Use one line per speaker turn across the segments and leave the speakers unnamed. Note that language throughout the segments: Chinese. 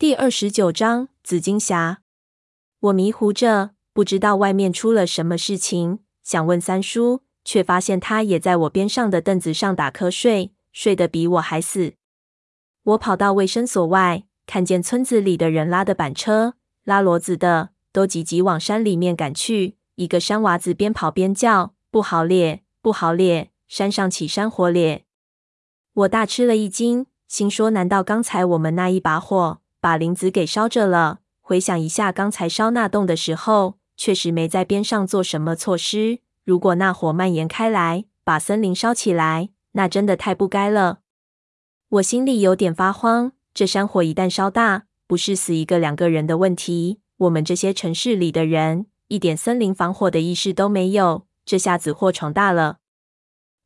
第二十九章紫金霞。我迷糊着，不知道外面出了什么事情，想问三叔，却发现他也在我边上的凳子上打瞌睡，睡得比我还死。我跑到卫生所外，看见村子里的人拉的板车、拉骡子的，都急急往山里面赶去。一个山娃子边跑边叫：“不好咧，不好咧，山上起山火咧！”我大吃了一惊，心说：难道刚才我们那一把火？把林子给烧着了。回想一下，刚才烧那洞的时候，确实没在边上做什么措施。如果那火蔓延开来，把森林烧起来，那真的太不该了。我心里有点发慌。这山火一旦烧大，不是死一个两个人的问题。我们这些城市里的人，一点森林防火的意识都没有。这下子祸闯大了。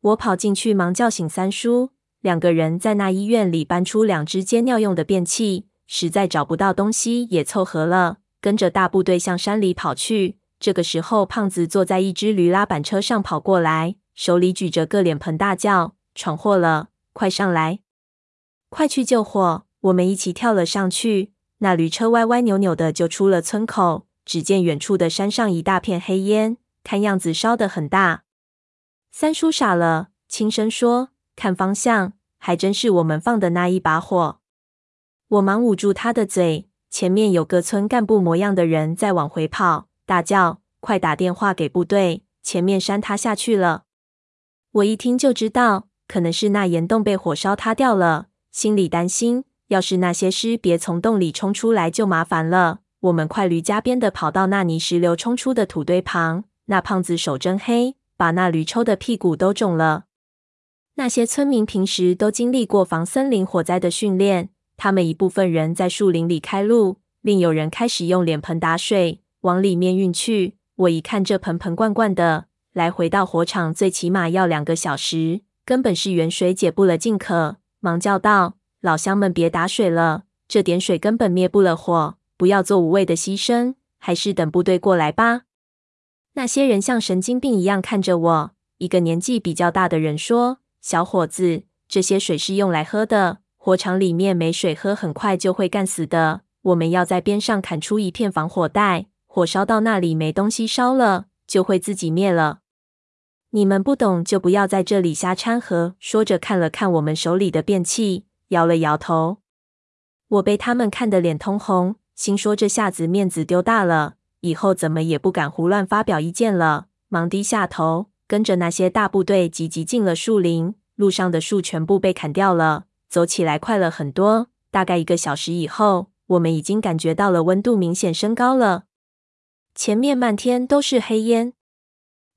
我跑进去，忙叫醒三叔。两个人在那医院里搬出两只接尿用的便器。实在找不到东西，也凑合了，跟着大部队向山里跑去。这个时候，胖子坐在一只驴拉板车上跑过来，手里举着个脸盆，大叫：“闯祸了！快上来，快去救火！”我们一起跳了上去。那驴车歪歪扭扭的就出了村口，只见远处的山上一大片黑烟，看样子烧得很大。三叔傻了，轻声说：“看方向，还真是我们放的那一把火。”我忙捂住他的嘴，前面有个村干部模样的人在往回跑，大叫：“快打电话给部队，前面山塌下去了！”我一听就知道，可能是那岩洞被火烧塌掉了，心里担心，要是那些尸别从洞里冲出来就麻烦了。我们快驴加鞭的跑到那泥石流冲出的土堆旁，那胖子手真黑，把那驴抽的屁股都肿了。那些村民平时都经历过防森林火灾的训练。他们一部分人在树林里开路，另有人开始用脸盆打水往里面运去。我一看这盆盆罐罐的，来回到火场最起码要两个小时，根本是远水解不了近渴。忙叫道：“老乡们，别打水了，这点水根本灭不了火，不要做无谓的牺牲，还是等部队过来吧。”那些人像神经病一样看着我。一个年纪比较大的人说：“小伙子，这些水是用来喝的。”火场里面没水喝，很快就会干死的。我们要在边上砍出一片防火带，火烧到那里没东西烧了，就会自己灭了。你们不懂就不要在这里瞎掺和。说着，看了看我们手里的便器，摇了摇头。我被他们看得脸通红，心说这下子面子丢大了，以后怎么也不敢胡乱发表意见了。忙低下头，跟着那些大部队急急进了树林。路上的树全部被砍掉了。走起来快了很多，大概一个小时以后，我们已经感觉到了温度明显升高了。前面漫天都是黑烟，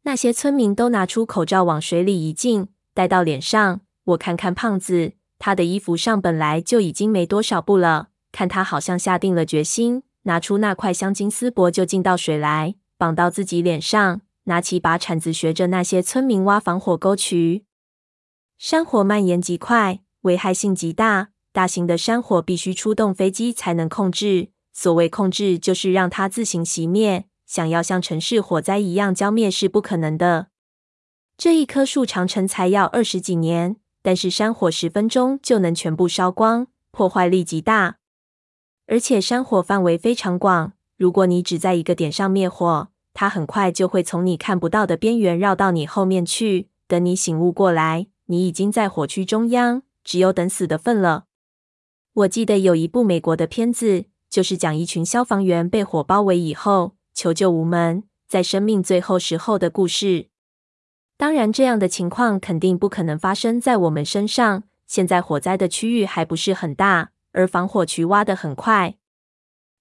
那些村民都拿出口罩往水里一浸，戴到脸上。我看看胖子，他的衣服上本来就已经没多少布了，看他好像下定了决心，拿出那块香金丝帛就浸到水来，绑到自己脸上，拿起把铲子学着那些村民挖防火沟渠。山火蔓延极快。危害性极大，大型的山火必须出动飞机才能控制。所谓控制，就是让它自行熄灭。想要像城市火灾一样浇灭是不可能的。这一棵树长成才要二十几年，但是山火十分钟就能全部烧光，破坏力极大。而且山火范围非常广，如果你只在一个点上灭火，它很快就会从你看不到的边缘绕到你后面去。等你醒悟过来，你已经在火区中央。只有等死的份了。我记得有一部美国的片子，就是讲一群消防员被火包围以后求救无门，在生命最后时候的故事。当然，这样的情况肯定不可能发生在我们身上。现在火灾的区域还不是很大，而防火渠挖得很快。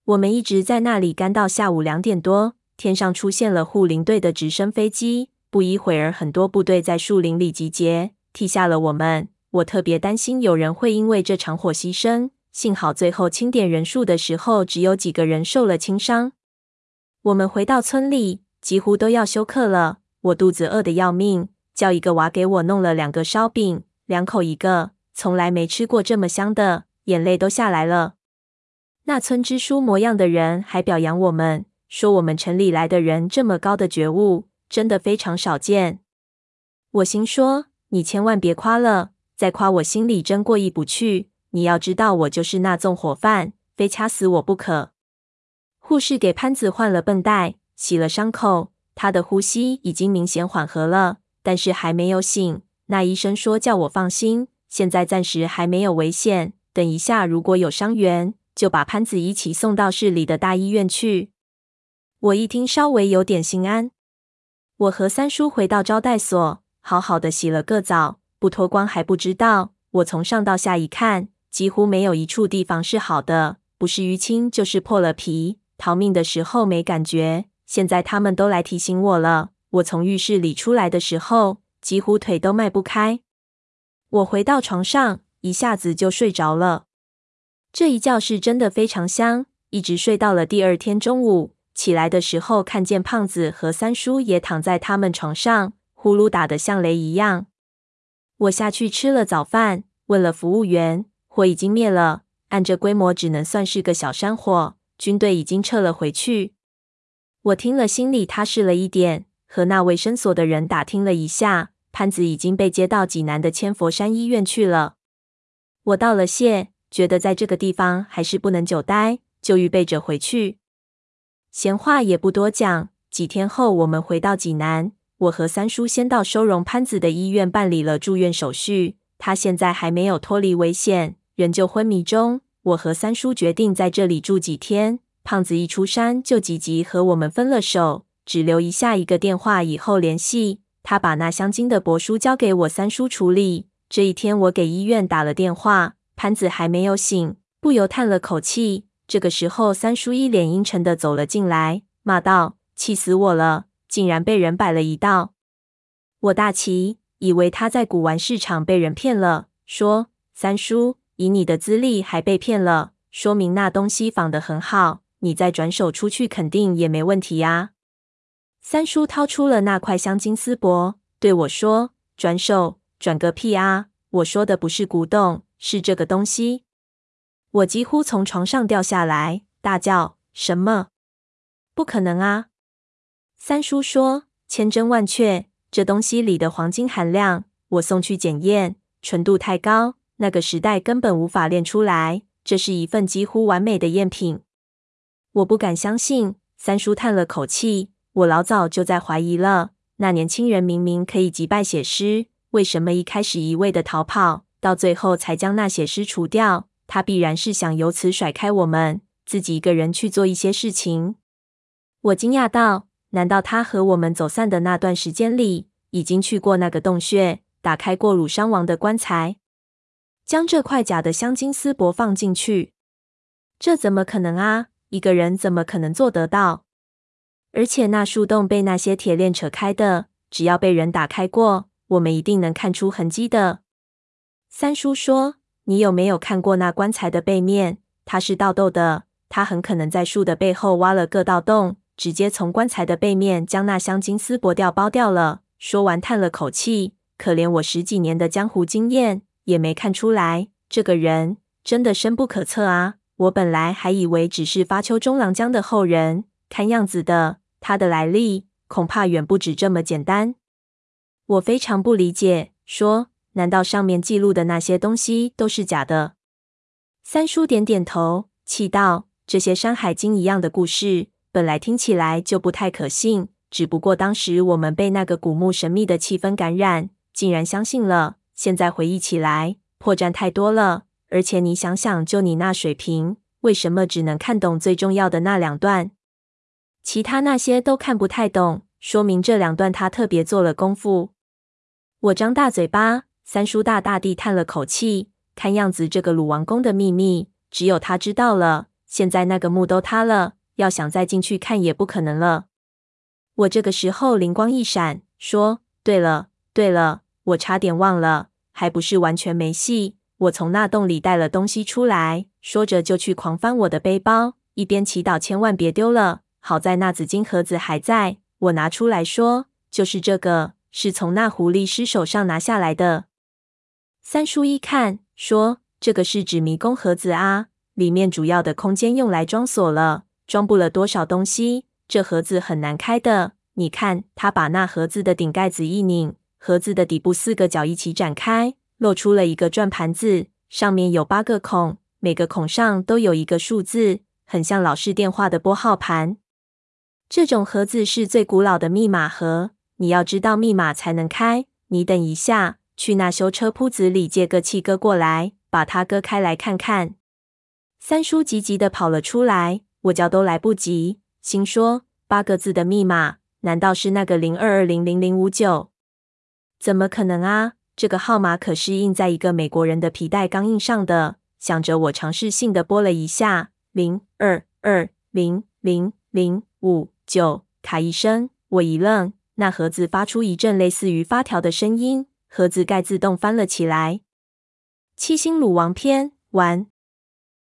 我们一直在那里干到下午两点多，天上出现了护林队的直升飞机。不一会儿，很多部队在树林里集结，替下了我们。我特别担心有人会因为这场火牺牲，幸好最后清点人数的时候，只有几个人受了轻伤。我们回到村里，几乎都要休克了。我肚子饿得要命，叫一个娃给我弄了两个烧饼，两口一个，从来没吃过这么香的，眼泪都下来了。那村支书模样的人还表扬我们，说我们城里来的人这么高的觉悟，真的非常少见。我心说，你千万别夸了。再夸我心里真过意不去。你要知道，我就是那纵火犯，非掐死我不可。护士给潘子换了绷带，洗了伤口，他的呼吸已经明显缓和了，但是还没有醒。那医生说叫我放心，现在暂时还没有危险。等一下如果有伤员，就把潘子一起送到市里的大医院去。我一听，稍微有点心安。我和三叔回到招待所，好好的洗了个澡，不脱光还不知道。我从上到下一看，几乎没有一处地方是好的，不是淤青就是破了皮。逃命的时候没感觉，现在他们都来提醒我了。我从浴室里出来的时候，几乎腿都迈不开。我回到床上，一下子就睡着了。这一觉是真的非常香，一直睡到了第二天中午。起来的时候，看见胖子和三叔也躺在他们床上，呼噜打得像雷一样。我下去吃了早饭，问了服务员，火已经灭了，按这规模只能算是个小山火。军队已经撤了回去。我听了，心里踏实了一点。和那卫生所的人打听了一下，潘子已经被接到济南的千佛山医院去了。我道了谢，觉得在这个地方还是不能久待，就预备着回去。闲话也不多讲。几天后，我们回到济南。我和三叔先到收容潘子的医院办理了住院手续。他现在还没有脱离危险，仍旧昏迷中。我和三叔决定在这里住几天。胖子一出山就急急和我们分了手，只留一下一个电话，以后联系。他把那香精的帛书交给我三叔处理。这一天，我给医院打了电话，潘子还没有醒，不由叹了口气。这个时候，三叔一脸阴沉的走了进来，骂道：“气死我了，竟然被人摆了一道！”我大奇，以为他在古玩市场被人骗了，说：“三叔，以你的资历还被骗了，说明那东西仿得很好，你再转手出去肯定也没问题呀。”三叔掏出了那块镶金丝帛，对我说：“转手，转个屁啊！我说的不是古董，是这个东西。”我几乎从床上掉下来，大叫：“什么？不可能啊！”三叔说：“千真万确，这东西里的黄金含量，我送去检验，纯度太高，那个时代根本无法炼出来。这是一份几乎完美的赝品。”我不敢相信。三叔叹了口气：“我老早就在怀疑了，那年轻人明明可以击败血狮，为什么一开始一味的逃跑，到最后才将那血狮除掉？”他必然是想由此甩开我们，自己一个人去做一些事情。我惊讶道：“难道他和我们走散的那段时间里，已经去过那个洞穴，打开过鲁殇王的棺材，将这块假的香金丝帛放进去？这怎么可能啊？一个人怎么可能做得到？而且那树洞被那些铁链扯开的，只要被人打开过，我们一定能看出痕迹的。”三叔说。你有没有看过那棺材的背面？它是倒逗的，他很可能在树的背后挖了个倒洞，直接从棺材的背面将那箱金丝帛掉包掉了。说完，叹了口气，可怜我十几年的江湖经验也没看出来，这个人真的深不可测啊！我本来还以为只是发丘中郎将的后人，看样子的，他的来历恐怕远不止这么简单。我非常不理解，说。难道上面记录的那些东西都是假的？三叔点点头，气道：“这些《山海经》一样的故事，本来听起来就不太可信。只不过当时我们被那个古墓神秘的气氛感染，竟然相信了。现在回忆起来，破绽太多了。而且你想想，就你那水平，为什么只能看懂最重要的那两段？其他那些都看不太懂，说明这两段他特别做了功夫。”我张大嘴巴。三叔大大地叹了口气，看样子这个鲁王宫的秘密只有他知道了。现在那个墓都塌了，要想再进去看也不可能了。我这个时候灵光一闪，说：“对了，对了，我差点忘了，还不是完全没戏。我从那洞里带了东西出来，说着就去狂翻我的背包，一边祈祷千万别丢了。好在那紫金盒子还在，我拿出来说，就是这个，是从那狐狸尸手上拿下来的。”三叔一看，说：“这个是指迷宫盒子啊，里面主要的空间用来装锁了，装不了多少东西。这盒子很难开的。你看，他把那盒子的顶盖子一拧，盒子的底部四个角一起展开，露出了一个转盘子，上面有八个孔，每个孔上都有一个数字，很像老式电话的拨号盘。这种盒子是最古老的密码盒，你要知道密码才能开。你等一下，去那修车铺子里借个气割过来，把它割开来看看。三叔急急的跑了出来，我叫都来不及，心说八个字的密码，难道是那个零二二零零零五九？怎么可能啊！这个号码可是印在一个美国人的皮带钢印上的。想着，我尝试性的拨了一下，零二二零零零五九，咔一声，我一愣，那盒子发出一阵类似于发条的声音，盒子盖自动翻了起来。七星鲁王篇完。